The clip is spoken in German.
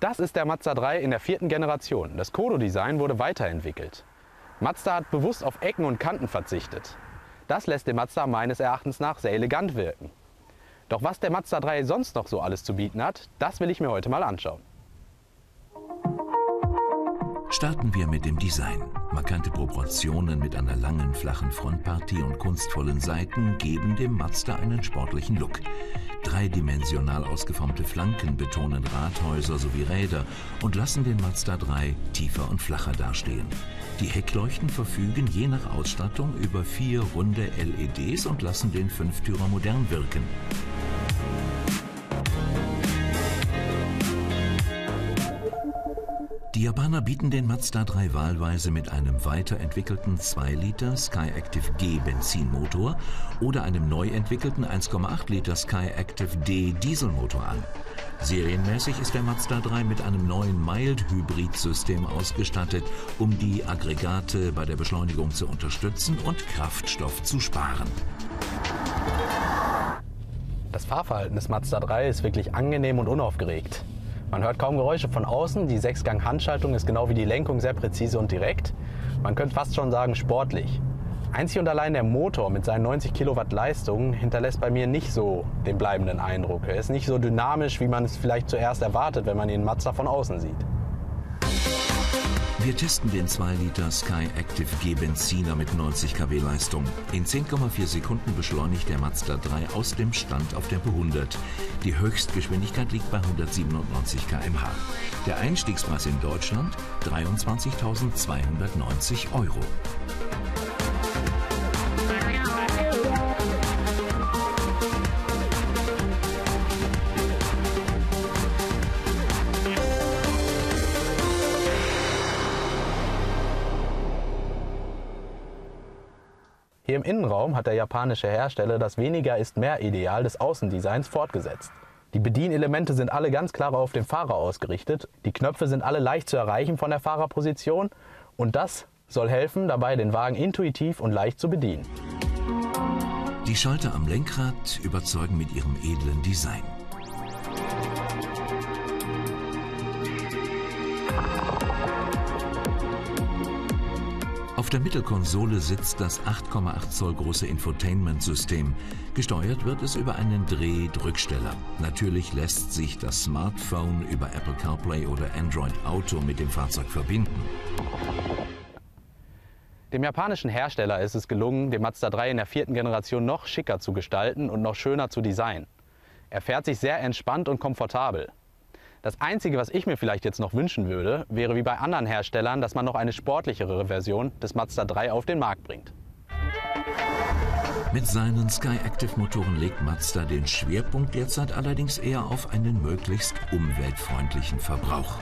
Das ist der Mazda 3 in der vierten Generation. Das Kodo-Design wurde weiterentwickelt. Mazda hat bewusst auf Ecken und Kanten verzichtet. Das lässt den Mazda meines Erachtens nach sehr elegant wirken. Doch was der Mazda 3 sonst noch so alles zu bieten hat, das will ich mir heute mal anschauen. Starten wir mit dem Design. Markante Proportionen mit einer langen, flachen Frontpartie und kunstvollen Seiten geben dem Mazda einen sportlichen Look. Dreidimensional ausgeformte Flanken betonen Rathäuser sowie Räder und lassen den Mazda 3 tiefer und flacher dastehen. Die Heckleuchten verfügen je nach Ausstattung über vier runde LEDs und lassen den Fünftürer modern wirken. Die Japaner bieten den Mazda 3 wahlweise mit einem weiterentwickelten 2 Liter Skyactiv G Benzinmotor oder einem neu entwickelten 1,8 Liter Skyactiv D Dieselmotor an. Serienmäßig ist der Mazda 3 mit einem neuen Mild-Hybrid-System ausgestattet, um die Aggregate bei der Beschleunigung zu unterstützen und Kraftstoff zu sparen. Das Fahrverhalten des Mazda 3 ist wirklich angenehm und unaufgeregt. Man hört kaum Geräusche von außen, die Sechsgang-Handschaltung ist genau wie die Lenkung sehr präzise und direkt. Man könnte fast schon sagen sportlich. Einzig und allein der Motor mit seinen 90 Kilowatt Leistung hinterlässt bei mir nicht so den bleibenden Eindruck. Er ist nicht so dynamisch, wie man es vielleicht zuerst erwartet, wenn man den Mazda von außen sieht. Wir testen den 2 Liter Sky Active G Benziner mit 90 kW Leistung. In 10,4 Sekunden beschleunigt der Mazda 3 aus dem Stand auf Tempo 100. Die Höchstgeschwindigkeit liegt bei 197 km/h. Der Einstiegspreis in Deutschland 23.290 Euro. Hier im Innenraum hat der japanische Hersteller das Weniger ist mehr Ideal des Außendesigns fortgesetzt. Die Bedienelemente sind alle ganz klar auf den Fahrer ausgerichtet. Die Knöpfe sind alle leicht zu erreichen von der Fahrerposition und das soll helfen, dabei den Wagen intuitiv und leicht zu bedienen. Die Schalter am Lenkrad überzeugen mit ihrem edlen Design. Auf der Mittelkonsole sitzt das 8,8 Zoll große Infotainment-System. Gesteuert wird es über einen Drehdrücksteller. Natürlich lässt sich das Smartphone über Apple CarPlay oder Android Auto mit dem Fahrzeug verbinden. Dem japanischen Hersteller ist es gelungen, den Mazda 3 in der vierten Generation noch schicker zu gestalten und noch schöner zu designen. Er fährt sich sehr entspannt und komfortabel. Das Einzige, was ich mir vielleicht jetzt noch wünschen würde, wäre wie bei anderen Herstellern, dass man noch eine sportlichere Version des Mazda 3 auf den Markt bringt. Mit seinen Skyactiv-Motoren legt Mazda den Schwerpunkt derzeit allerdings eher auf einen möglichst umweltfreundlichen Verbrauch.